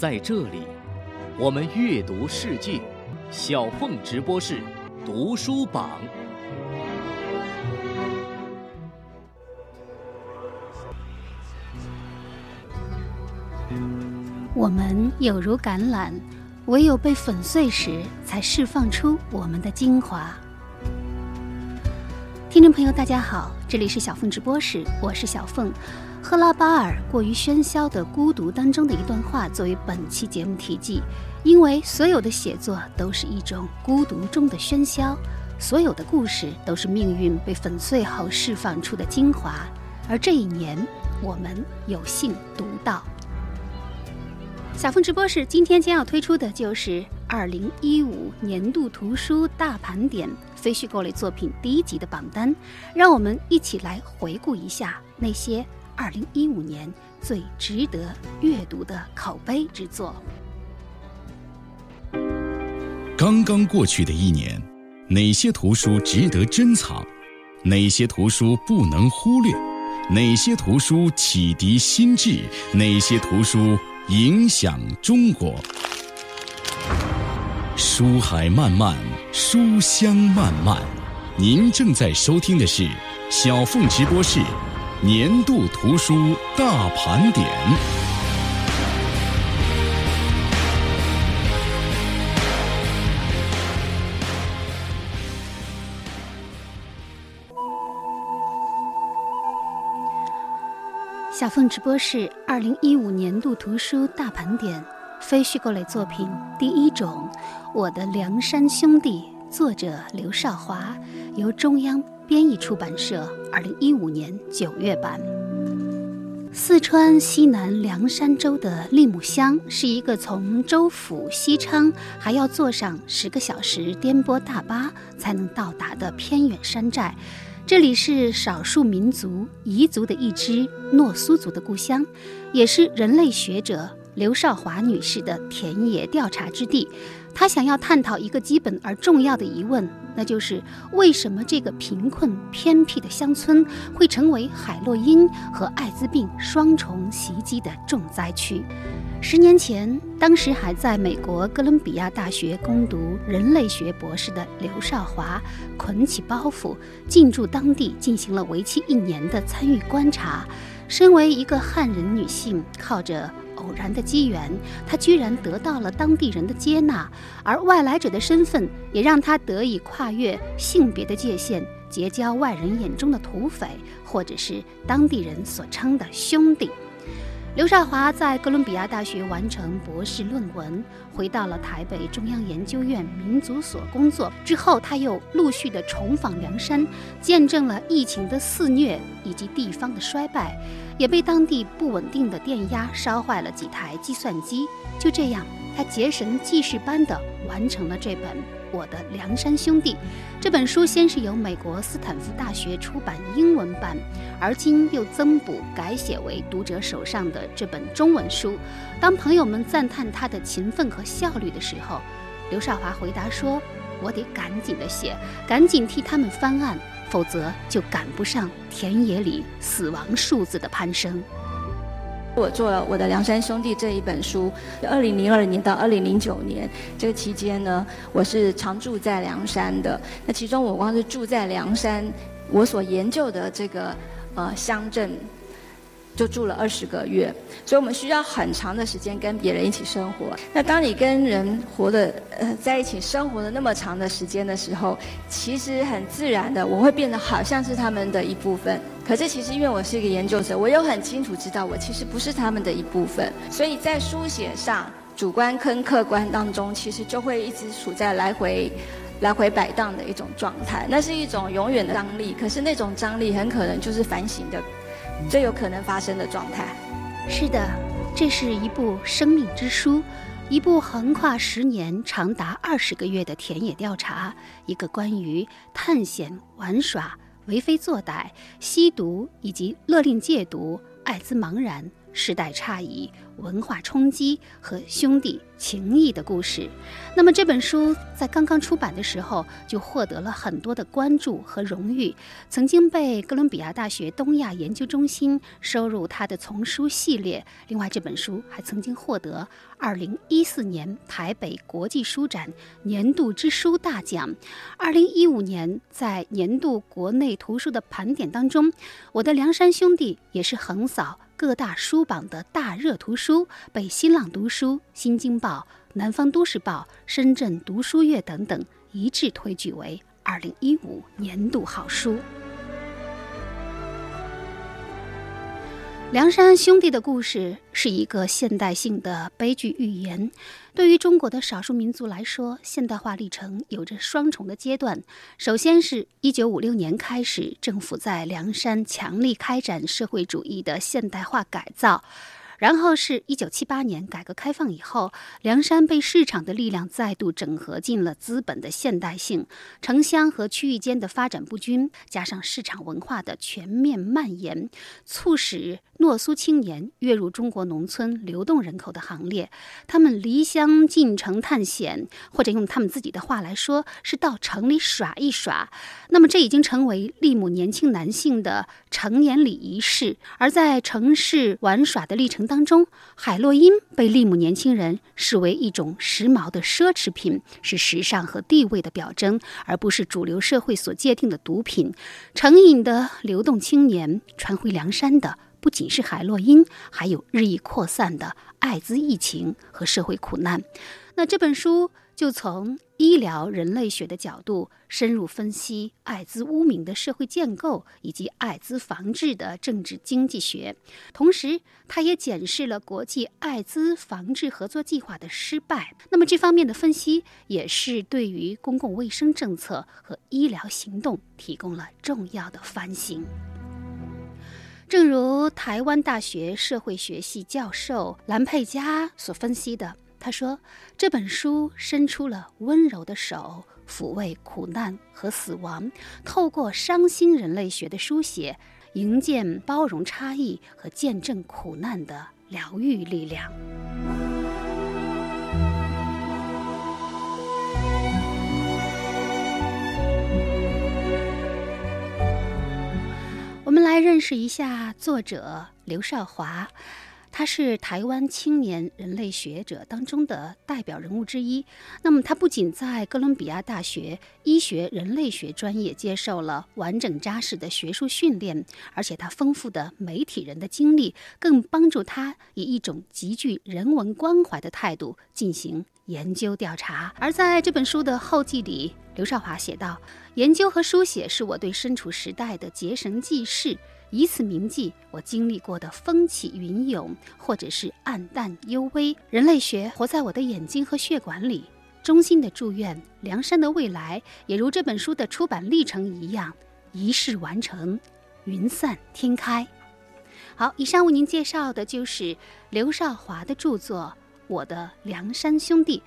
在这里，我们阅读世界。小凤直播室读书榜。我们有如橄榄，唯有被粉碎时，才释放出我们的精华。听众朋友，大家好，这里是小凤直播室，我是小凤。赫拉巴尔《过于喧嚣的孤独》当中的一段话作为本期节目题记，因为所有的写作都是一种孤独中的喧嚣，所有的故事都是命运被粉碎后释放出的精华，而这一年我们有幸读到。小凤直播室今天将要推出的就是二零一五年度图书大盘点非虚构类作品第一集的榜单，让我们一起来回顾一下那些二零一五年最值得阅读的口碑之作。刚刚过去的一年，哪些图书值得珍藏？哪些图书不能忽略？哪些图书启迪心智？哪些图书？影响中国，书海漫漫，书香漫漫。您正在收听的是小凤直播室年度图书大盘点。小凤直播室二零一五年度图书大盘点，非虚构类作品第一种，《我的梁山兄弟》，作者刘少华，由中央编译出版社二零一五年九月版。四川西南凉山州的利木乡是一个从州府西昌还要坐上十个小时颠簸大巴才能到达的偏远山寨。这里是少数民族彝族的一支诺苏族的故乡，也是人类学者刘少华女士的田野调查之地。他想要探讨一个基本而重要的疑问，那就是为什么这个贫困偏僻的乡村会成为海洛因和艾滋病双重袭击的重灾区？十年前，当时还在美国哥伦比亚大学攻读人类学博士的刘少华，捆起包袱进驻当地，进行了为期一年的参与观察。身为一个汉人女性，靠着偶然的机缘，他居然得到了当地人的接纳，而外来者的身份也让他得以跨越性别的界限，结交外人眼中的土匪，或者是当地人所称的兄弟。刘少华在哥伦比亚大学完成博士论文，回到了台北中央研究院民族所工作。之后，他又陆续的重访凉山，见证了疫情的肆虐以及地方的衰败，也被当地不稳定的电压烧坏了几台计算机。就这样，他结绳记事般的完成了这本。我的梁山兄弟这本书先是由美国斯坦福大学出版英文版，而今又增补改写为读者手上的这本中文书。当朋友们赞叹他的勤奋和效率的时候，刘少华回答说：“我得赶紧的写，赶紧替他们翻案，否则就赶不上田野里死亡数字的攀升。”我做了我的《梁山兄弟》这一本书，二零零二年到二零零九年这个期间呢，我是常住在梁山的。那其中我光是住在梁山，我所研究的这个呃乡镇。就住了二十个月，所以我们需要很长的时间跟别人一起生活。那当你跟人活的呃在一起生活的那么长的时间的时候，其实很自然的，我会变得好像是他们的一部分。可是其实因为我是一个研究者，我又很清楚知道我其实不是他们的一部分。所以在书写上，主观跟客观当中，其实就会一直处在来回来回摆荡的一种状态。那是一种永远的张力，可是那种张力很可能就是反省的。最有可能发生的状态，是的，这是一部生命之书，一部横跨十年、长达二十个月的田野调查，一个关于探险、玩耍、为非作歹、吸毒以及勒令戒毒、艾滋茫然、时代差异、文化冲击和兄弟情谊的故事。那么这本书在刚刚出版的时候就获得了很多的关注和荣誉，曾经被哥伦比亚大学东亚研究中心收入他的丛书系列。另外，这本书还曾经获得2014年台北国际书展年度之书大奖。2015年在年度国内图书的盘点当中，我的梁山兄弟也是横扫。各大书榜的大热图书被新浪读书、新京报、南方都市报、深圳读书月等等一致推举为二零一五年度好书。梁山兄弟的故事是一个现代性的悲剧寓言。对于中国的少数民族来说，现代化历程有着双重的阶段。首先是一九五六年开始，政府在梁山强力开展社会主义的现代化改造。然后是一九七八年改革开放以后，梁山被市场的力量再度整合进了资本的现代性，城乡和区域间的发展不均，加上市场文化的全面蔓延，促使诺苏青年跃入中国农村流动人口的行列。他们离乡进城探险，或者用他们自己的话来说，是到城里耍一耍。那么这已经成为利姆年轻男性的成年礼仪式。而在城市玩耍的历程。当中，海洛因被利姆年轻人视为一种时髦的奢侈品，是时尚和地位的表征，而不是主流社会所界定的毒品。成瘾的流动青年传回梁山的不仅是海洛因，还有日益扩散的艾滋疫情和社会苦难。那这本书。就从医疗人类学的角度深入分析艾滋污名的社会建构以及艾滋防治的政治经济学，同时，他也检视了国际艾滋防治合作计划的失败。那么，这方面的分析也是对于公共卫生政策和医疗行动提供了重要的反省。正如台湾大学社会学系教授兰佩嘉所分析的。他说：“这本书伸出了温柔的手，抚慰苦难和死亡，透过伤心人类学的书写，营建包容差异和见证苦难的疗愈力量。”我们来认识一下作者刘少华。他是台湾青年人类学者当中的代表人物之一。那么，他不仅在哥伦比亚大学医学人类学专业接受了完整扎实的学术训练，而且他丰富的媒体人的经历，更帮助他以一种极具人文关怀的态度进行研究调查。而在这本书的后记里，刘少华写道：“研究和书写是我对身处时代的结绳记事。”以此铭记我经历过的风起云涌，或者是暗淡幽微。人类学活在我的眼睛和血管里。衷心的祝愿梁山的未来也如这本书的出版历程一样，一世完成，云散天开。好，以上为您介绍的就是刘少华的著作《我的梁山兄弟》，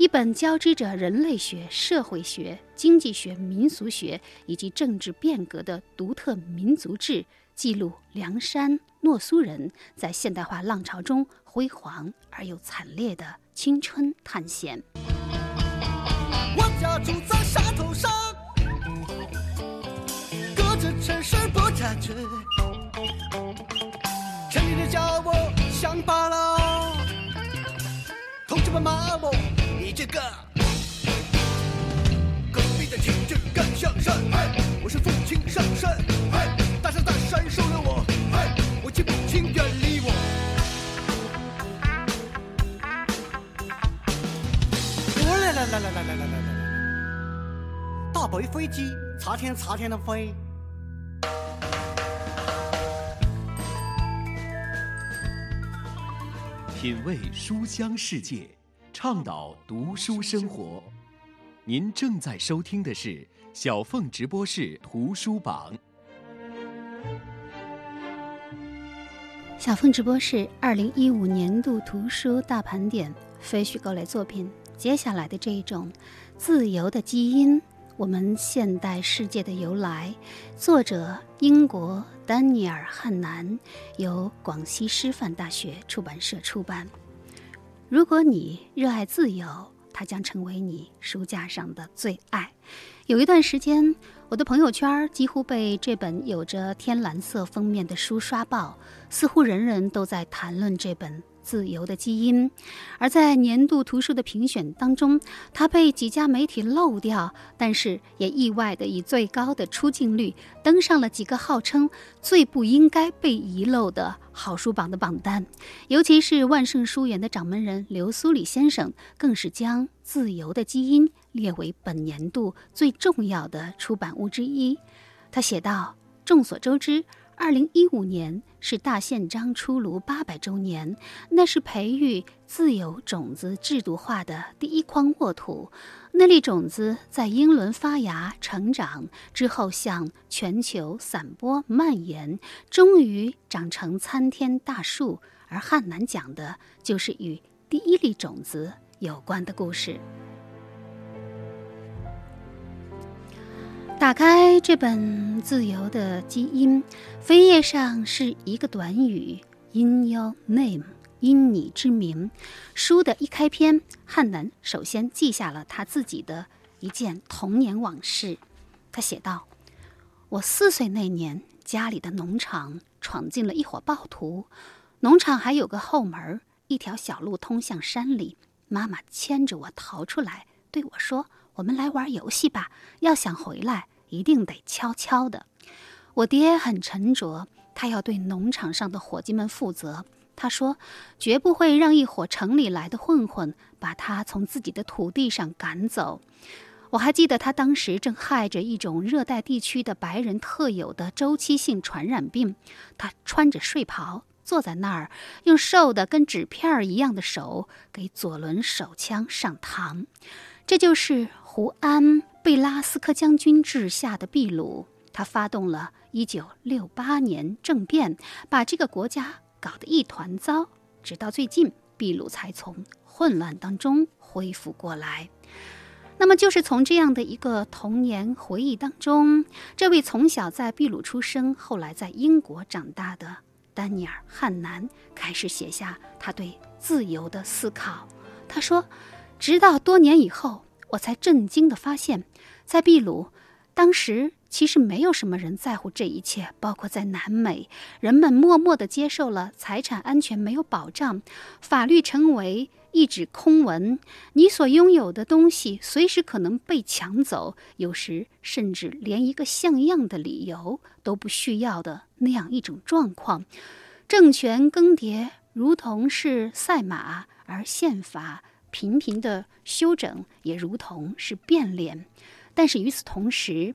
一本交织着人类学、社会学、经济学、民俗学以及政治变革的独特民族志。记录梁山诺苏人在现代化浪潮中辉煌而又惨烈的青春探险。我家住在山头上，隔着城市不家去。城里人叫我乡巴佬，同志们骂我这个。隔壁的亲戚更像山，我是父亲上山。嘿，大山大山收留我，我亲不亲远离我。来来来来来来来来来，大白飞机擦天擦天的飞。品味书香世界，倡导读书生活。您正在收听的是小凤直播室图书榜。小凤直播室二零一五年度图书大盘点非虚构类作品。接下来的这一种自由的基因，我们现代世界的由来》，作者英国丹尼尔·汉南，由广西师范大学出版社出版。如果你热爱自由，它将成为你书架上的最爱。有一段时间，我的朋友圈几乎被这本有着天蓝色封面的书刷爆，似乎人人都在谈论这本。自由的基因，而在年度图书的评选当中，它被几家媒体漏掉，但是也意外的以最高的出镜率登上了几个号称最不应该被遗漏的好书榜的榜单。尤其是万盛书园的掌门人刘苏里先生，更是将《自由的基因》列为本年度最重要的出版物之一。他写道：“众所周知。”二零一五年是大宪章出炉八百周年，那是培育自由种子制度化的第一筐沃土。那粒种子在英伦发芽、成长之后，向全球散播蔓延，终于长成参天大树。而汉南讲的就是与第一粒种子有关的故事。打开这本《自由的基因》，扉页上是一个短语：“In your name，因你之名。”书的一开篇，汉南首先记下了他自己的一件童年往事。他写道：“我四岁那年，家里的农场闯进了一伙暴徒。农场还有个后门，一条小路通向山里。妈妈牵着我逃出来，对我说。”我们来玩游戏吧。要想回来，一定得悄悄的。我爹很沉着，他要对农场上的伙计们负责。他说，绝不会让一伙城里来的混混把他从自己的土地上赶走。我还记得他当时正害着一种热带地区的白人特有的周期性传染病。他穿着睡袍，坐在那儿，用瘦的跟纸片儿一样的手给左轮手枪上膛。这就是胡安·贝拉斯科将军治下的秘鲁，他发动了1968年政变，把这个国家搞得一团糟。直到最近，秘鲁才从混乱当中恢复过来。那么，就是从这样的一个童年回忆当中，这位从小在秘鲁出生，后来在英国长大的丹尼尔·汉南开始写下他对自由的思考。他说。直到多年以后，我才震惊地发现，在秘鲁，当时其实没有什么人在乎这一切。包括在南美，人们默默地接受了财产安全没有保障，法律成为一纸空文，你所拥有的东西随时可能被抢走，有时甚至连一个像样的理由都不需要的那样一种状况。政权更迭如同是赛马，而宪法。频频的修整也如同是变脸，但是与此同时，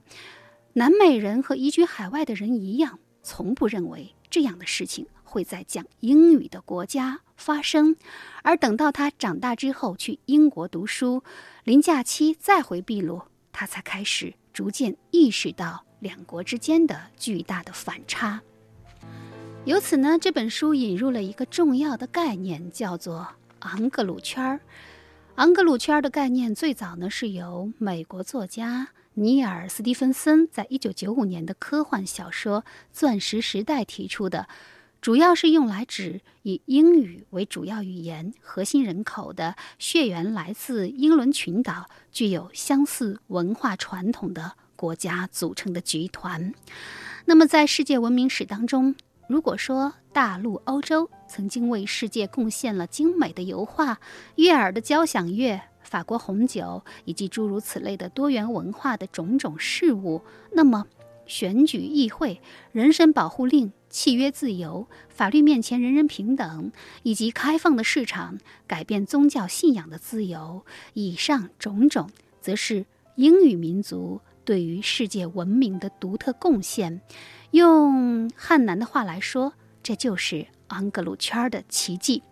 南美人和移居海外的人一样，从不认为这样的事情会在讲英语的国家发生。而等到他长大之后去英国读书，临假期再回秘鲁，他才开始逐渐意识到两国之间的巨大的反差。由此呢，这本书引入了一个重要的概念，叫做。昂格鲁圈儿，昂格鲁圈儿的概念最早呢是由美国作家尼尔·斯蒂芬森在一九九五年的科幻小说《钻石时代》提出的，主要是用来指以英语为主要语言、核心人口的血缘来自英伦群岛、具有相似文化传统的国家组成的集团。那么，在世界文明史当中，如果说大陆欧洲曾经为世界贡献了精美的油画、悦耳的交响乐、法国红酒以及诸如此类的多元文化的种种事物，那么选举、议会、人身保护令、契约自由、法律面前人人平等，以及开放的市场、改变宗教信仰的自由，以上种种，则是英语民族对于世界文明的独特贡献。用汉南的话来说，这就是昂格鲁圈的奇迹。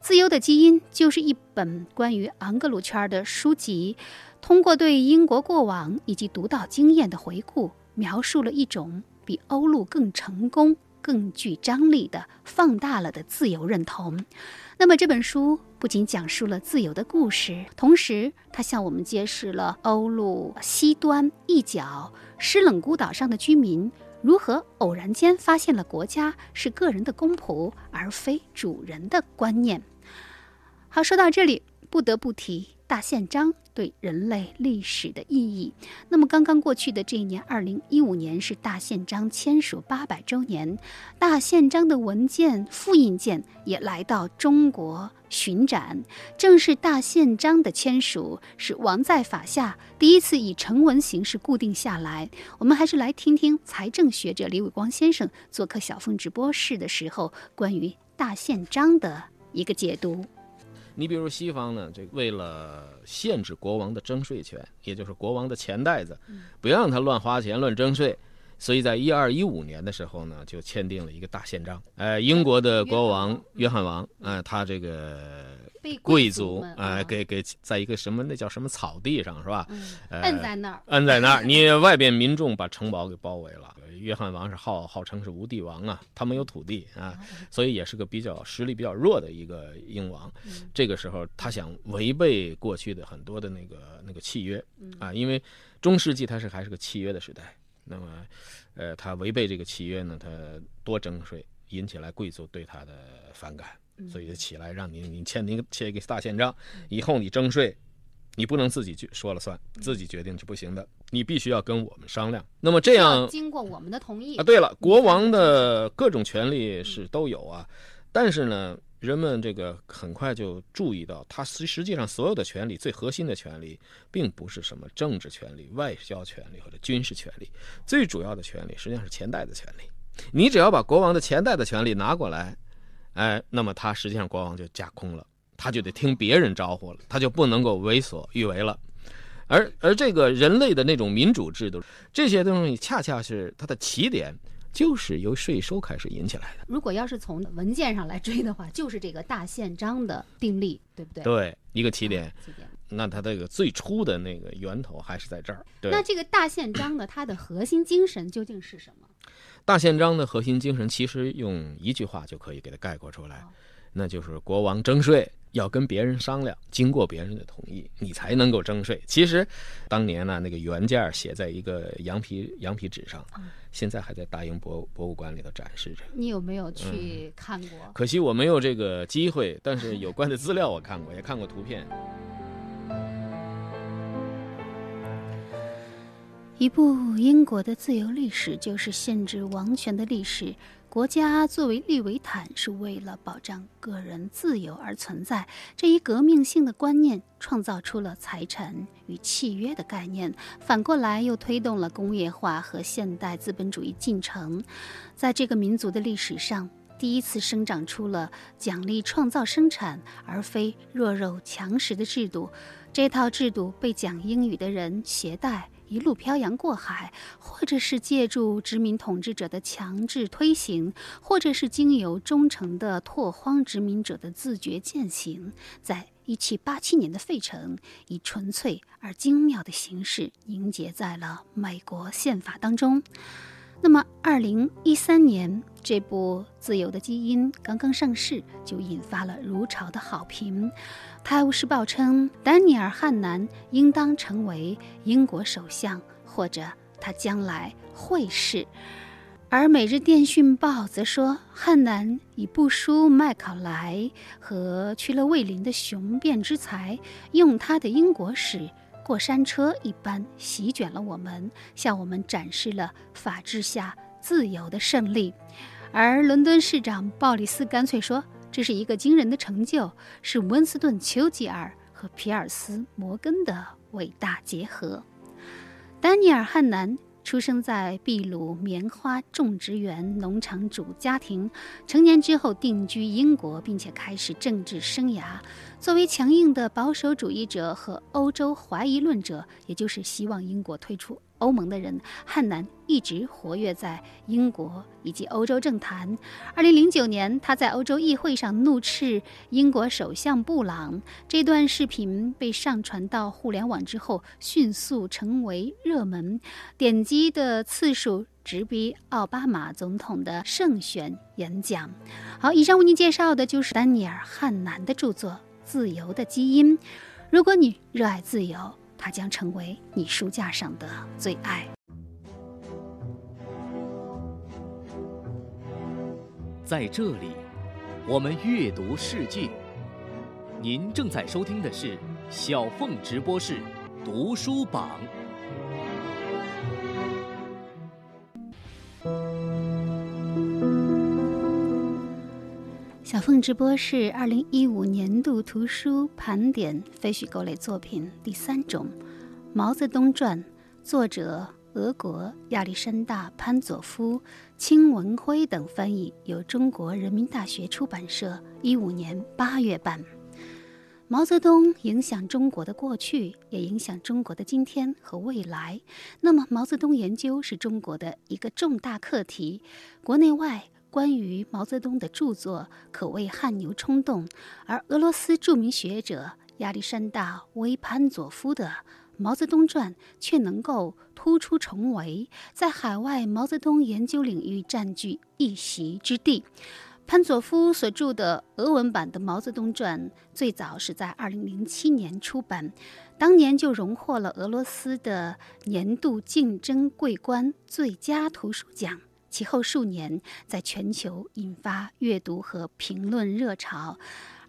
自由的基因就是一本关于昂格鲁圈的书籍，通过对英国过往以及独到经验的回顾，描述了一种比欧陆更成功、更具张力的放大了的自由认同。那么这本书不仅讲述了自由的故事，同时它向我们揭示了欧陆西端一角湿冷孤岛上的居民如何偶然间发现了国家是个人的公仆而非主人的观念。好，说到这里，不得不提大宪章对人类历史的意义。那么，刚刚过去的这一年，二零一五年是大宪章签署八百周年，大宪章的文件复印件也来到中国巡展。正是大宪章的签署，使王在法下第一次以成文形式固定下来。我们还是来听听财政学者李伟光先生做客小凤直播室的时候，关于大宪章的一个解读。你比如西方呢，这为了限制国王的征税权，也就是国王的钱袋子，不要让他乱花钱、乱征税，所以在一二一五年的时候呢，就签订了一个大宪章。呃，英国的国王约翰王，呃，他这个贵族，啊，给给在一个什么那叫什么草地上是吧？摁在那儿，摁在那儿，你外边民众把城堡给包围了。约翰王是号号称是无地王啊，他没有土地啊，所以也是个比较实力比较弱的一个英王。这个时候他想违背过去的很多的那个那个契约啊，因为中世纪它是还是个契约的时代。那么，呃，他违背这个契约呢，他多征税，引起来贵族对他的反感，所以就起来让你你签您签一个大宪章，以后你征税。你不能自己去说了算，自己决定是不行的，你必须要跟我们商量。那么这样经过我们的同意啊。对了，国王的各种权利是都有啊，但是呢，人们这个很快就注意到，他实实际上所有的权利，最核心的权利，并不是什么政治权利、外交权利或者军事权利，最主要的权利实际上是钱袋的权利。你只要把国王的钱袋的权利拿过来，哎，那么他实际上国王就架空了。他就得听别人招呼了，他就不能够为所欲为了。而而这个人类的那种民主制度，这些东西恰恰是它的起点，就是由税收开始引起来的。如果要是从文件上来追的话，就是这个大宪章的订立，对不对？对，一个起点。起点。那它这个最初的那个源头还是在这儿。那这个大宪章呢，它的核心精神究竟是什么？大宪章的核心精神其实用一句话就可以给它概括出来，那就是国王征税。要跟别人商量，经过别人的同意，你才能够征税。其实，当年呢，那个原件写在一个羊皮羊皮纸上，现在还在大英博博物馆里头展示着。你有没有去看过？可惜我没有这个机会，但是有关的资料我看过，也看过图片。一部英国的自由历史，就是限制王权的历史。国家作为利维坦，是为了保障个人自由而存在。这一革命性的观念创造出了财产与契约的概念，反过来又推动了工业化和现代资本主义进程。在这个民族的历史上，第一次生长出了奖励创造生产而非弱肉强食的制度。这套制度被讲英语的人携带。一路漂洋过海，或者是借助殖民统治者的强制推行，或者是经由忠诚的拓荒殖民者的自觉践行，在一七八七年的费城，以纯粹而精妙的形式凝结在了美国宪法当中。那么，二零一三年这部《自由的基因》刚刚上市，就引发了如潮的好评。《泰晤士报》称，丹尼尔·汉南应当成为英国首相，或者他将来会是。而《每日电讯报》则说，汉南以不输麦考莱和去勒卫林的雄辩之才，用他的英国史。过山车一般席卷了我们，向我们展示了法治下自由的胜利。而伦敦市长鲍里斯干脆说：“这是一个惊人的成就，是温斯顿·丘吉尔和皮尔斯·摩根的伟大结合。”丹尼尔·汉南。出生在秘鲁棉花种植园农场主家庭，成年之后定居英国，并且开始政治生涯。作为强硬的保守主义者和欧洲怀疑论者，也就是希望英国退出。欧盟的人，汉南一直活跃在英国以及欧洲政坛。二零零九年，他在欧洲议会上怒斥英国首相布朗。这段视频被上传到互联网之后，迅速成为热门，点击的次数。直逼奥巴马总统的胜选演讲。好，以上为您介绍的就是丹尼尔·汉南的著作《自由的基因》。如果你热爱自由，它将成为你书架上的最爱。在这里，我们阅读世界。您正在收听的是小凤直播室读书榜。小凤直播室二零一五年度图书盘点非虚构类作品第三种，《毛泽东传》，作者俄国亚历山大·潘佐夫、清文辉等翻译，由中国人民大学出版社一五年八月版。毛泽东影响中国的过去，也影响中国的今天和未来。那么，毛泽东研究是中国的一个重大课题，国内外关于毛泽东的著作可谓汗牛充栋。而俄罗斯著名学者亚历山大·维潘佐夫的《毛泽东传》却能够突出重围，在海外毛泽东研究领域占据一席之地。潘佐夫所著的俄文版的《毛泽东传》最早是在2007年出版，当年就荣获了俄罗斯的年度竞争桂冠最佳图书奖。其后数年，在全球引发阅读和评论热潮。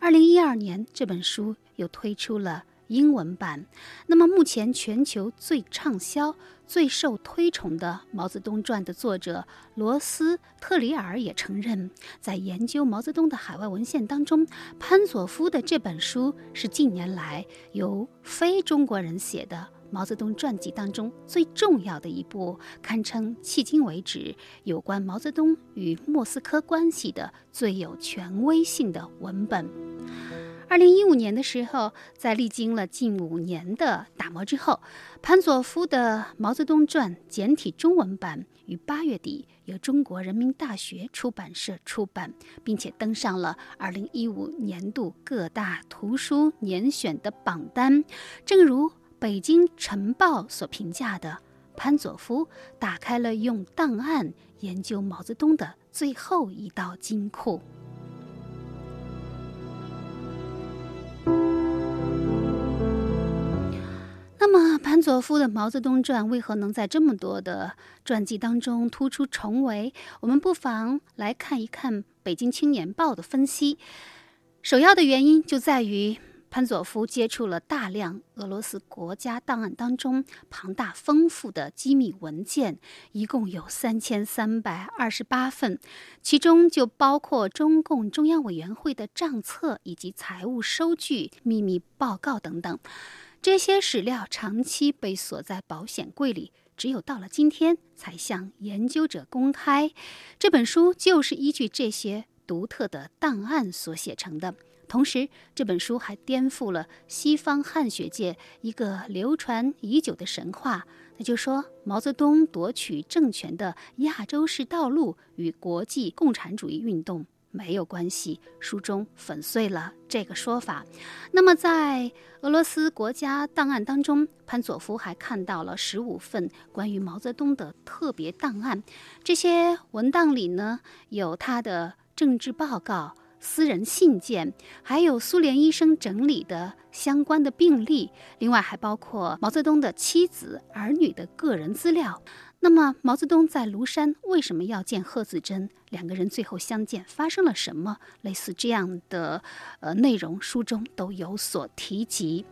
2012年，这本书又推出了英文版。那么，目前全球最畅销。最受推崇的《毛泽东传》的作者罗斯特里尔也承认，在研究毛泽东的海外文献当中，潘佐夫的这本书是近年来由非中国人写的毛泽东传记当中最重要的一部，堪称迄今为止有关毛泽东与莫斯科关系的最有权威性的文本。二零一五年的时候，在历经了近五年的打磨之后，潘佐夫的《毛泽东传》简体中文版于八月底由中国人民大学出版社出版，并且登上了二零一五年度各大图书年选的榜单。正如北京晨报所评价的，潘佐夫打开了用档案研究毛泽东的最后一道金库。那么，潘佐夫的《毛泽东传》为何能在这么多的传记当中突出重围？我们不妨来看一看《北京青年报》的分析。首要的原因就在于潘佐夫接触了大量俄罗斯国家档案当中庞大丰富的机密文件，一共有三千三百二十八份，其中就包括中共中央委员会的账册以及财务收据、秘密报告等等。这些史料长期被锁在保险柜里，只有到了今天才向研究者公开。这本书就是依据这些独特的档案所写成的。同时，这本书还颠覆了西方汉学界一个流传已久的神话，那就说毛泽东夺取政权的亚洲式道路与国际共产主义运动。没有关系，书中粉碎了这个说法。那么，在俄罗斯国家档案当中，潘佐夫还看到了十五份关于毛泽东的特别档案。这些文档里呢，有他的政治报告、私人信件，还有苏联医生整理的相关的病例，另外还包括毛泽东的妻子、儿女的个人资料。那么，毛泽东在庐山为什么要见贺子珍？两个人最后相见发生了什么？类似这样的呃内容，书中都有所提及。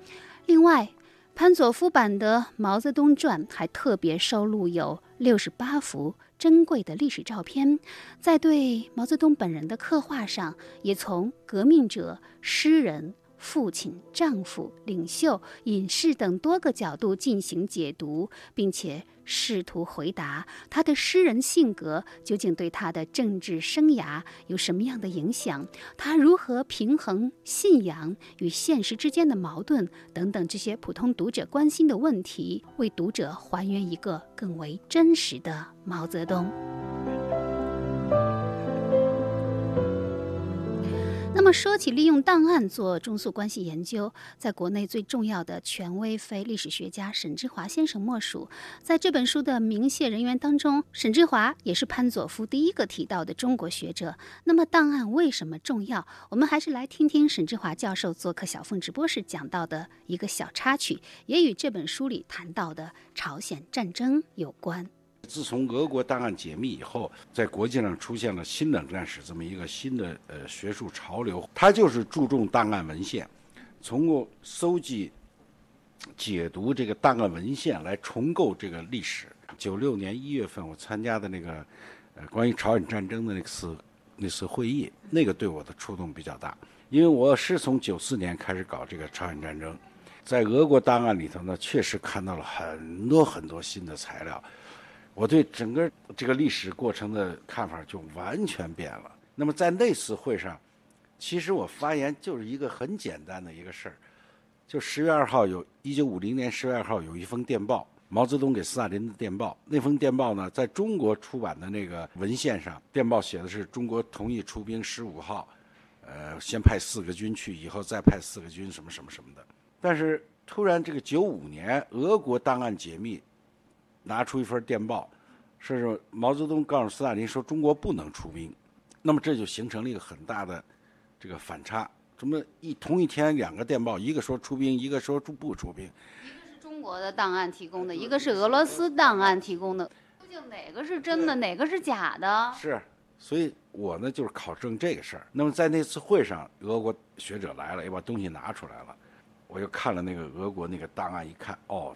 另外，潘佐夫版的《毛泽东传》还特别收录有六十八幅珍贵的历史照片，在对毛泽东本人的刻画上，也从革命者、诗人。父亲、丈夫、领袖、隐士等多个角度进行解读，并且试图回答他的诗人性格究竟对他的政治生涯有什么样的影响，他如何平衡信仰与现实之间的矛盾等等这些普通读者关心的问题，为读者还原一个更为真实的毛泽东。么。么说起利用档案做中苏关系研究，在国内最重要的权威非历史学家沈志华先生莫属。在这本书的明谢人员当中，沈志华也是潘佐夫第一个提到的中国学者。那么档案为什么重要？我们还是来听听沈志华教授做客小凤直播时讲到的一个小插曲，也与这本书里谈到的朝鲜战争有关。自从俄国档案解密以后，在国际上出现了新冷战史这么一个新的呃学术潮流，它就是注重档案文献，通过搜集、解读这个档案文献来重构这个历史。九六年一月份，我参加的那个呃关于朝鲜战争的那次那次会议，那个对我的触动比较大，因为我是从九四年开始搞这个朝鲜战争，在俄国档案里头呢，确实看到了很多很多新的材料。我对整个这个历史过程的看法就完全变了。那么在那次会上，其实我发言就是一个很简单的一个事儿，就十月二号有，一九五零年十月二号有一封电报，毛泽东给斯大林的电报。那封电报呢，在中国出版的那个文献上，电报写的是中国同意出兵十五号，呃，先派四个军去，以后再派四个军，什么什么什么的。但是突然这个九五年，俄国档案解密。拿出一份电报，是说是毛泽东告诉斯大林说中国不能出兵，那么这就形成了一个很大的这个反差。怎么一同一天两个电报，一个说出兵，一个说不出兵？一个是中国的档案提供的，一个是俄罗斯档案提供的，究竟哪个是真的，哪个是假的？是，所以我呢就是考证这个事儿。那么在那次会上，俄国学者来了，也把东西拿出来了，我又看了那个俄国那个档案，一看，哦。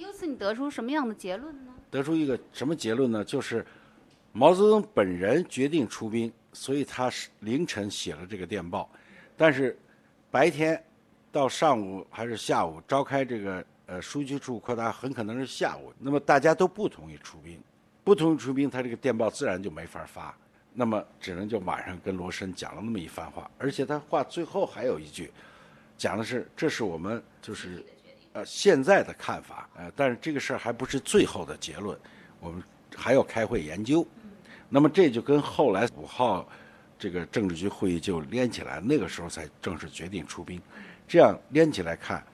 由此你得出什么样的结论呢？得出一个什么结论呢？就是毛泽东本人决定出兵，所以他是凌晨写了这个电报，但是白天到上午还是下午召开这个呃书记处扩大，很可能是下午。那么大家都不同意出兵，不同意出兵，他这个电报自然就没法发，那么只能就晚上跟罗申讲了那么一番话，而且他话最后还有一句，讲的是这是我们就是。呃，现在的看法，呃，但是这个事儿还不是最后的结论，我们还要开会研究。那么这就跟后来五号这个政治局会议就连起来，那个时候才正式决定出兵。这样连起来看，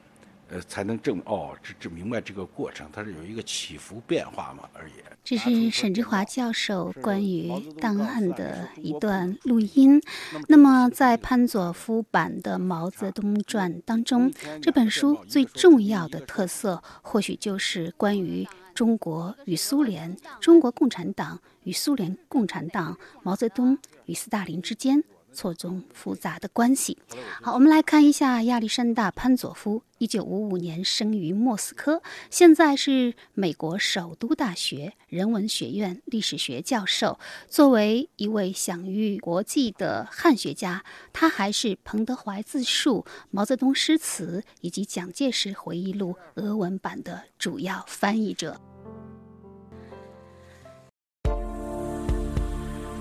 呃，才能证哦，这这明白这个过程，它是有一个起伏变化嘛而已。这是沈志华教授关于档案的一段录音。那么，在潘佐夫版的《毛泽东传》当中，这本书最重要的特色，或许就是关于中国与苏联、中国共产党与苏联共产党、毛泽东与斯大林之间。错综复杂的关系。好，我们来看一下亚历山大·潘佐夫，一九五五年生于莫斯科，现在是美国首都大学人文学院历史学教授。作为一位享誉国际的汉学家，他还是彭德怀自述、毛泽东诗词以及蒋介石回忆录俄文版的主要翻译者。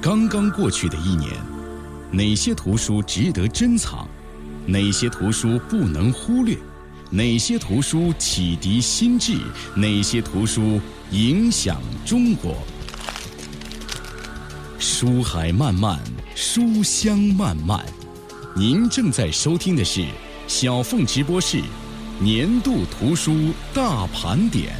刚刚过去的一年。哪些图书值得珍藏？哪些图书不能忽略？哪些图书启迪心智？哪些图书影响中国？书海漫漫，书香漫漫。您正在收听的是小凤直播室年度图书大盘点。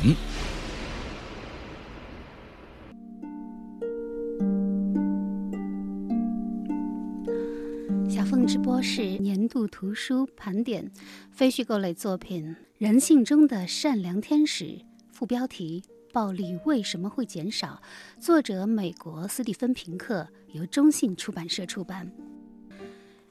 风之波是年度图书盘点，非虚构类作品《人性中的善良天使》，副标题：暴力为什么会减少？作者：美国斯蒂芬平克，由中信出版社出版。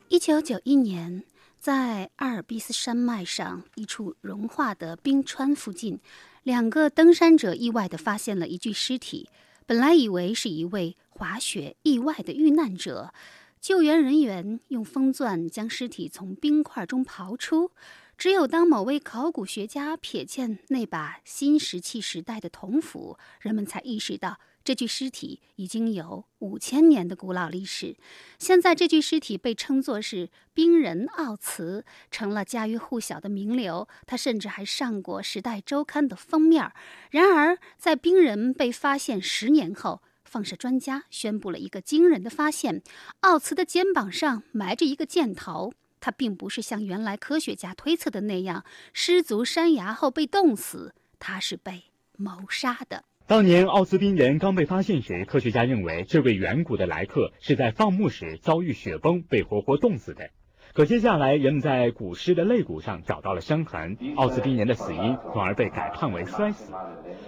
一九九一年，在阿尔卑斯山脉上一处融化的冰川附近，两个登山者意外地发现了一具尸体，本来以为是一位滑雪意外的遇难者。救援人员用风钻将尸体从冰块中刨出，只有当某位考古学家瞥见那把新石器时代的铜斧，人们才意识到这具尸体已经有五千年的古老历史。现在，这具尸体被称作是冰人奥茨，成了家喻户晓的名流。他甚至还上过《时代周刊》的封面。然而，在冰人被发现十年后，放射专家宣布了一个惊人的发现：奥茨的肩膀上埋着一个箭头。他并不是像原来科学家推测的那样失足山崖后被冻死，他是被谋杀的。当年奥兹冰人刚被发现时，科学家认为这位远古的来客是在放牧时遭遇雪崩被活活冻死的。可接下来，人们在古尸的肋骨上找到了伤痕，奥斯宾人的死因从而被改判为摔死。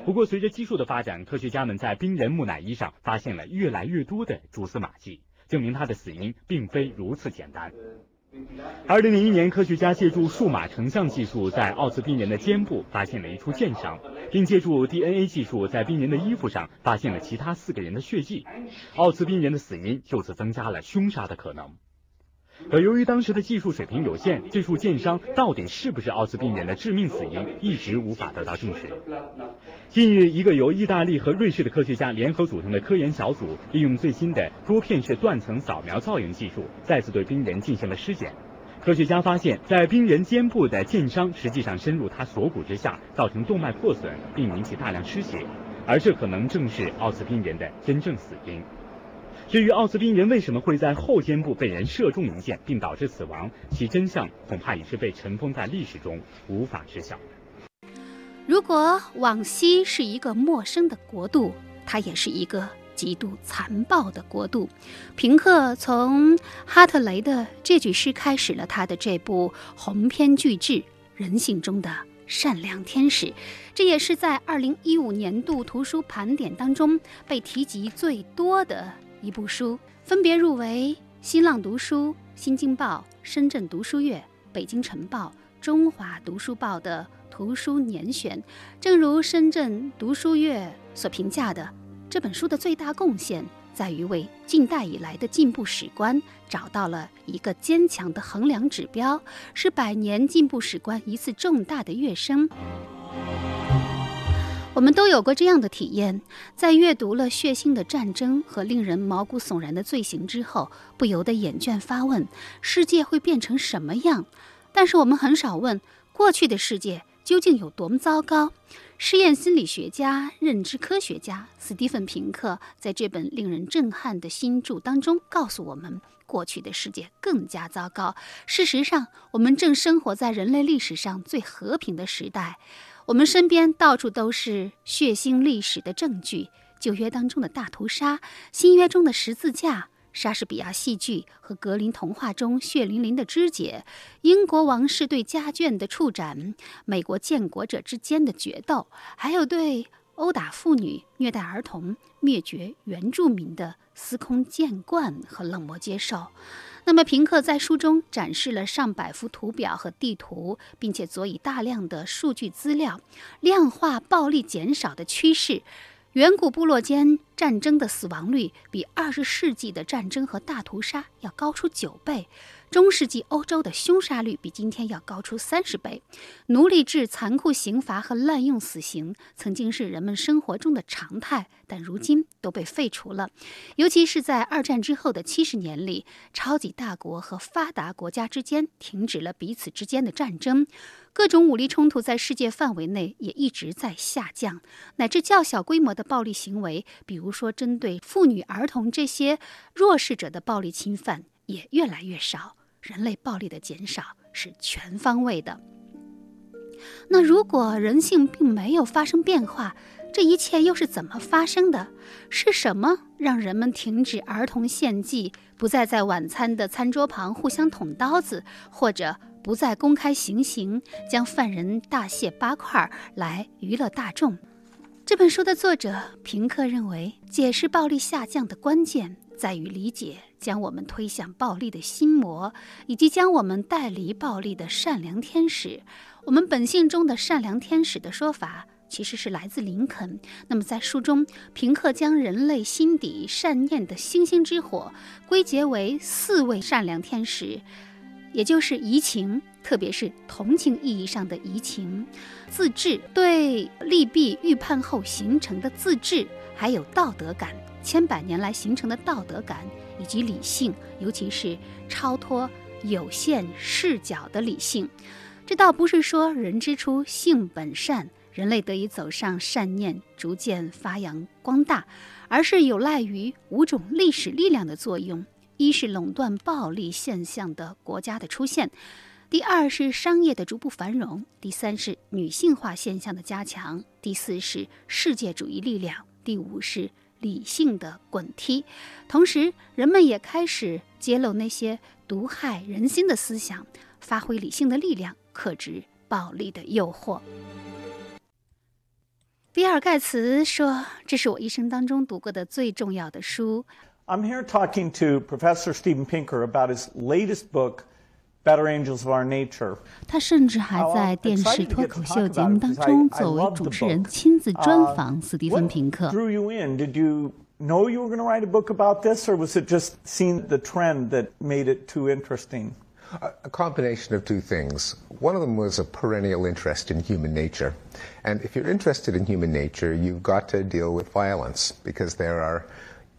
不过，随着技术的发展，科学家们在冰人木乃伊上发现了越来越多的蛛丝马迹，证明他的死因并非如此简单。二零零一年，科学家借助数码成像技术，在奥斯宾人的肩部发现了一处剑伤，并借助 DNA 技术，在冰人的衣服上发现了其他四个人的血迹。奥斯宾人的死因就此增加了凶杀的可能。可由于当时的技术水平有限，这处剑伤到底是不是奥斯病人的致命死因，一直无法得到证实。近日，一个由意大利和瑞士的科学家联合组成的科研小组，利用最新的多片式断层扫描造影技术，再次对病人进行了尸检。科学家发现，在病人肩部的剑伤实际上深入他锁骨之下，造成动脉破损，并引起大量失血，而这可能正是奥斯病人的真正死因。至于奥斯宾人为什么会在后肩部被人射中一箭并导致死亡，其真相恐怕已是被尘封在历史中，无法知晓。如果往昔是一个陌生的国度，它也是一个极度残暴的国度。平克从哈特雷的这句诗开始了他的这部鸿篇巨制《人性中的善良天使》，这也是在二零一五年度图书盘点当中被提及最多的。一部书分别入围新浪读书、新京报、深圳读书月、北京晨报、中华读书报的图书年选。正如深圳读书月所评价的，这本书的最大贡献在于为近代以来的进步史观找到了一个坚强的衡量指标，是百年进步史观一次重大的跃升。我们都有过这样的体验，在阅读了血腥的战争和令人毛骨悚然的罪行之后，不由得眼倦发问：世界会变成什么样？但是我们很少问，过去的世界究竟有多么糟糕？实验心理学家、认知科学家斯蒂芬·平克在这本令人震撼的新著当中告诉我们，过去的世界更加糟糕。事实上，我们正生活在人类历史上最和平的时代。我们身边到处都是血腥历史的证据：旧约当中的大屠杀，新约中的十字架，莎士比亚戏剧和格林童话中血淋淋的肢解，英国王室对家眷的处斩，美国建国者之间的决斗，还有对殴打妇女、虐待儿童、灭绝原住民的司空见惯和冷漠接受。那么，平克在书中展示了上百幅图表和地图，并且佐以大量的数据资料，量化暴力减少的趋势。远古部落间战争的死亡率比二十世纪的战争和大屠杀要高出九倍。中世纪欧洲的凶杀率比今天要高出三十倍，奴隶制、残酷刑罚和滥用死刑曾经是人们生活中的常态，但如今都被废除了。尤其是在二战之后的七十年里，超级大国和发达国家之间停止了彼此之间的战争，各种武力冲突在世界范围内也一直在下降，乃至较小规模的暴力行为，比如说针对妇女、儿童这些弱势者的暴力侵犯也越来越少。人类暴力的减少是全方位的。那如果人性并没有发生变化，这一切又是怎么发生的？是什么让人们停止儿童献祭，不再在晚餐的餐桌旁互相捅刀子，或者不再公开行刑，将犯人大卸八块来娱乐大众？这本书的作者平克认为，解释暴力下降的关键。在于理解将我们推向暴力的心魔，以及将我们带离暴力的善良天使。我们本性中的善良天使的说法，其实是来自林肯。那么，在书中，平克将人类心底善念的星星之火归结为四位善良天使，也就是移情，特别是同情意义上的移情；自治，对利弊预判后形成的自治；还有道德感。千百年来形成的道德感以及理性，尤其是超脱有限视角的理性，这倒不是说人之初性本善，人类得以走上善念，逐渐发扬光大，而是有赖于五种历史力量的作用：一是垄断暴力现象的国家的出现。第二是商业的逐步繁荣，第三是女性化现象的加强，第四是世界主义力量，第五是理性的滚梯。同时，人们也开始揭露那些毒害人心的思想，发挥理性的力量，克制暴力的诱惑。比尔·盖茨说：“这是我一生当中读过的最重要的书。” I'm here talking to Professor Steven Pinker about his latest book. Better Angels of Our Nature。他甚至还在电视脱口秀节目当中作为主持人亲自专访斯蒂芬·平克。Drew you in? Did you know you were going to write a book about this, or was it just seeing the trend that made it too interesting? A combination of two things. One of them was a perennial interest in human nature. And if you're interested in human nature, you've got to deal with violence because there are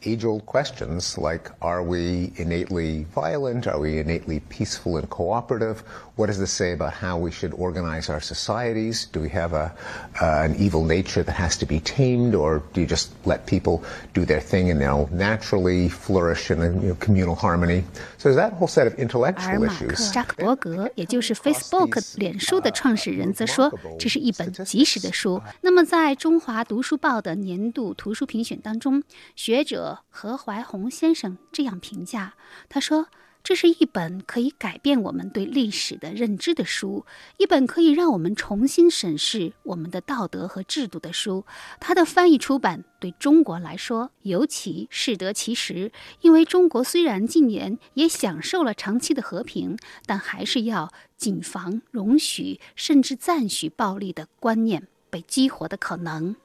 age old questions like are we innately violent? Are we innately peaceful and cooperative? What does this say about how we should organize our societies? Do we have a, uh, an evil nature that has to be tamed, or do you just let people do their thing and they'll naturally flourish in a you know, communal harmony? So there's that whole set of intellectual issues. 扎克伯格，也就是 Facebook 脸书的创始人，则说这是一本及时的书。那么，在中华读书报的年度图书评选当中，学者 何怀宏先生这样评价，他说。这是一本可以改变我们对历史的认知的书，一本可以让我们重新审视我们的道德和制度的书。它的翻译出版对中国来说尤其适得其时，因为中国虽然近年也享受了长期的和平，但还是要谨防容许甚至赞许暴力的观念被激活的可能。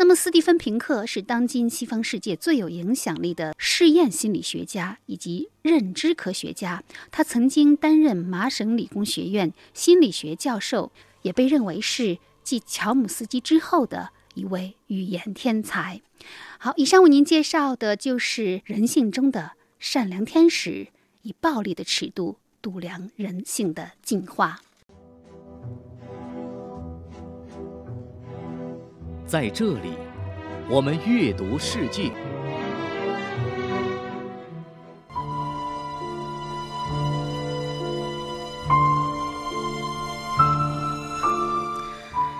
那么，斯蒂芬·平克是当今西方世界最有影响力的试验心理学家以及认知科学家。他曾经担任麻省理工学院心理学教授，也被认为是继乔姆斯基之后的一位语言天才。好，以上为您介绍的就是人性中的善良天使，以暴力的尺度度量人性的进化。在这里，我们阅读世界。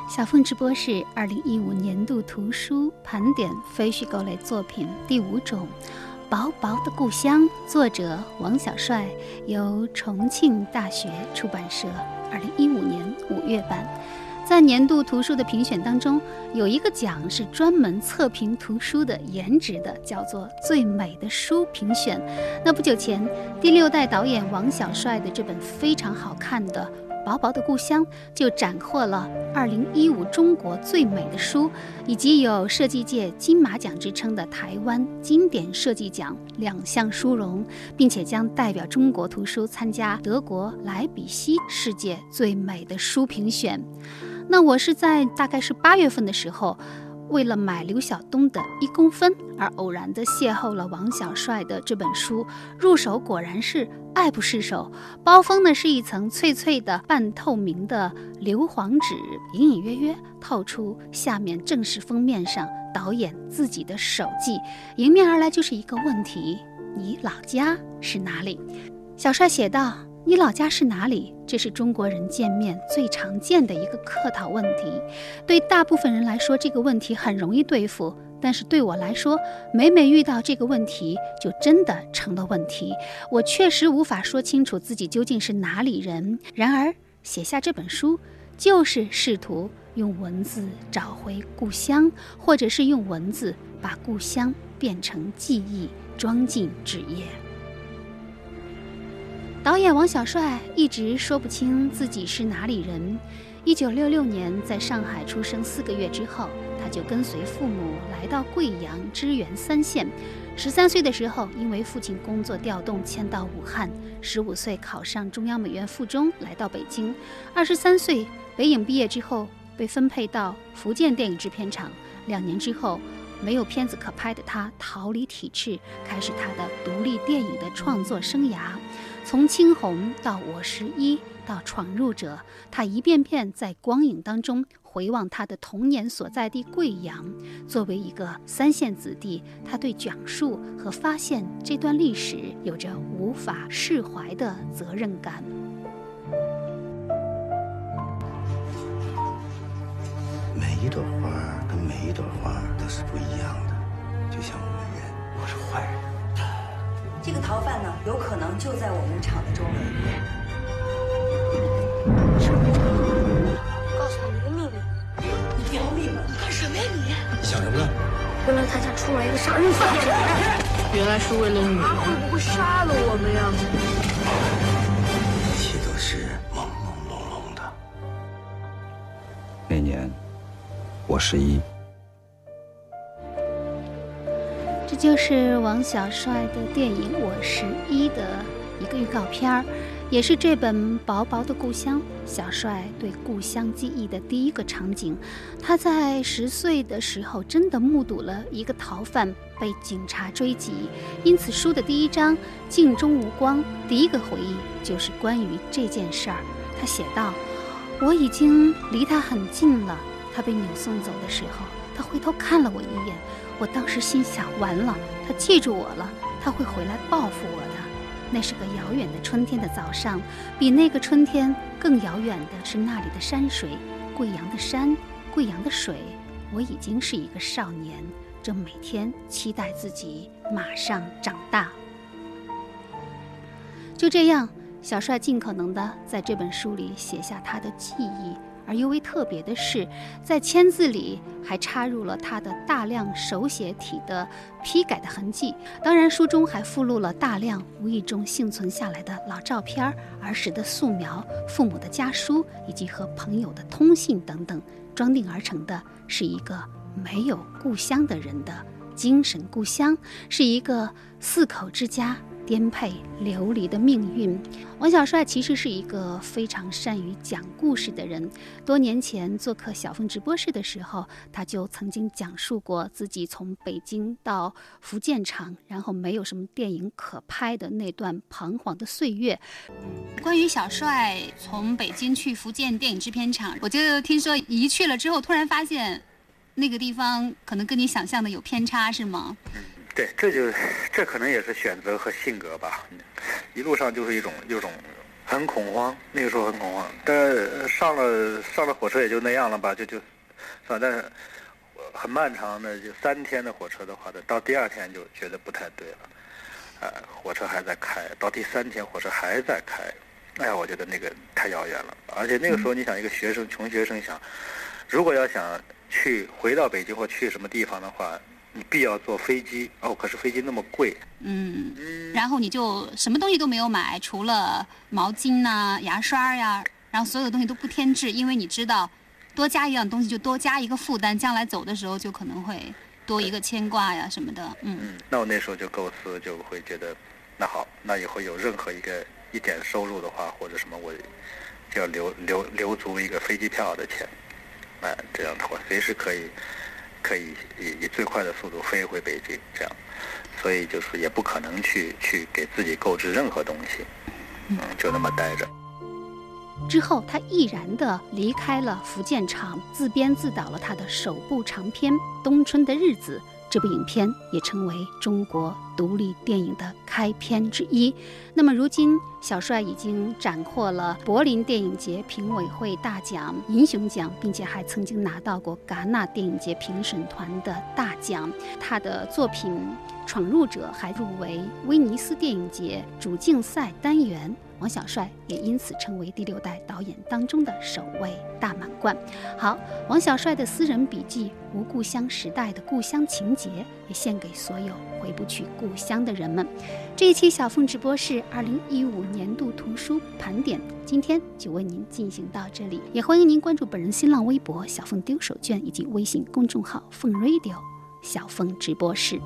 小凤直播室二零一五年度图书盘点非虚构类作品第五种，《薄薄的故乡》，作者王小帅，由重庆大学出版社二零一五年五月版。在年度图书的评选当中，有一个奖是专门测评图书的颜值的，叫做“最美的书”评选。那不久前，第六代导演王小帅的这本非常好看的《薄薄的故乡》就斩获了2015中国最美的书，以及有设计界金马奖之称的台湾经典设计奖两项殊荣，并且将代表中国图书参加德国莱比锡世界最美的书评选。那我是在大概是八月份的时候，为了买刘晓东的一公分而偶然的邂逅了王小帅的这本书，入手果然是爱不释手。包封呢是一层脆脆的半透明的硫磺纸，隐隐约约透出下面正式封面上导演自己的手迹。迎面而来就是一个问题：你老家是哪里？小帅写道。你老家是哪里？这是中国人见面最常见的一个客套问题。对大部分人来说，这个问题很容易对付；但是对我来说，每每遇到这个问题，就真的成了问题。我确实无法说清楚自己究竟是哪里人。然而，写下这本书，就是试图用文字找回故乡，或者是用文字把故乡变成记忆，装进纸页。导演王小帅一直说不清自己是哪里人。一九六六年在上海出生四个月之后，他就跟随父母来到贵阳支援三线。十三岁的时候，因为父亲工作调动迁到武汉。十五岁考上中央美院附中，来到北京。二十三岁北影毕业之后，被分配到福建电影制片厂。两年之后，没有片子可拍的他逃离体制，开始他的独立电影的创作生涯。从《青红》到《我十一》，到闯入者，他一遍遍在光影当中回望他的童年所在地贵阳。作为一个三线子弟，他对讲述和发现这段历史有着无法释怀的责任感。每一朵花跟每一朵花都是不一样的，就像我们人，我是坏人。这个逃犯呢，有可能就在我们厂的周围。告诉你一个秘密，你别密了，干什么呀你？想什么呢？原来他家出来一个杀人犯，原来是为了女他会不会杀了我们呀？一切都是朦朦胧胧的。那年，我十一。就是王小帅的电影《我十一》的一个预告片儿，也是这本薄薄的故乡小帅对故乡记忆的第一个场景。他在十岁的时候真的目睹了一个逃犯被警察追击，因此书的第一章《镜中无光》第一个回忆就是关于这件事儿。他写道：“我已经离他很近了。他被扭送走的时候，他回头看了我一眼。”我当时心想，完了，他记住我了，他会回来报复我的。那是个遥远的春天的早上，比那个春天更遥远的是那里的山水，贵阳的山，贵阳的水。我已经是一个少年，正每天期待自己马上长大。就这样，小帅尽可能的在这本书里写下他的记忆。而尤为特别的是，在签字里还插入了他的大量手写体的批改的痕迹。当然，书中还附录了大量无意中幸存下来的老照片、儿时的素描、父母的家书以及和朋友的通信等等，装订而成的是一个没有故乡的人的精神故乡，是一个四口之家。颠沛流离的命运。王小帅其实是一个非常善于讲故事的人。多年前做客小凤直播室的时候，他就曾经讲述过自己从北京到福建厂，然后没有什么电影可拍的那段彷徨的岁月。关于小帅从北京去福建电影制片厂，我就听说一去了之后，突然发现那个地方可能跟你想象的有偏差，是吗？对，这就这可能也是选择和性格吧。一路上就是一种一种很恐慌，那个时候很恐慌。但上了上了火车也就那样了吧，就就，反正很漫长的，就三天的火车的话，到第二天就觉得不太对了。呃，火车还在开，到第三天火车还在开，哎呀，我觉得那个太遥远了。而且那个时候，你想一个学生，穷学生想，如果要想去回到北京或去什么地方的话。你必要坐飞机哦，可是飞机那么贵。嗯，然后你就什么东西都没有买，除了毛巾呐、牙刷呀，然后所有的东西都不添置，因为你知道，多加一样东西就多加一个负担，将来走的时候就可能会多一个牵挂呀什么的。嗯，那我那时候就构思就会觉得，那好，那以后有任何一个一点收入的话，或者什么，我就要留留留足一个飞机票的钱，哎，这样的话随时可以。可以以以最快的速度飞回北京，这样，所以就是也不可能去去给自己购置任何东西，嗯，就那么待着。之后，他毅然地离开了福建厂，自编自导了他的首部长篇《冬春的日子》。这部影片也成为中国独立电影的开篇之一。那么，如今小帅已经斩获了柏林电影节评委会大奖银熊奖，并且还曾经拿到过戛纳电影节评审团的大奖。他的作品《闯入者》还入围威尼斯电影节主竞赛单元。王小帅也因此成为第六代导演当中的首位大满贯。好，王小帅的私人笔记《无故乡时代的故乡情节》也献给所有回不去故乡的人们。这一期小凤直播室二零一五年度图书盘点，今天就为您进行到这里。也欢迎您关注本人新浪微博“小凤丢手绢”以及微信公众号“凤 radio”，小凤直播室。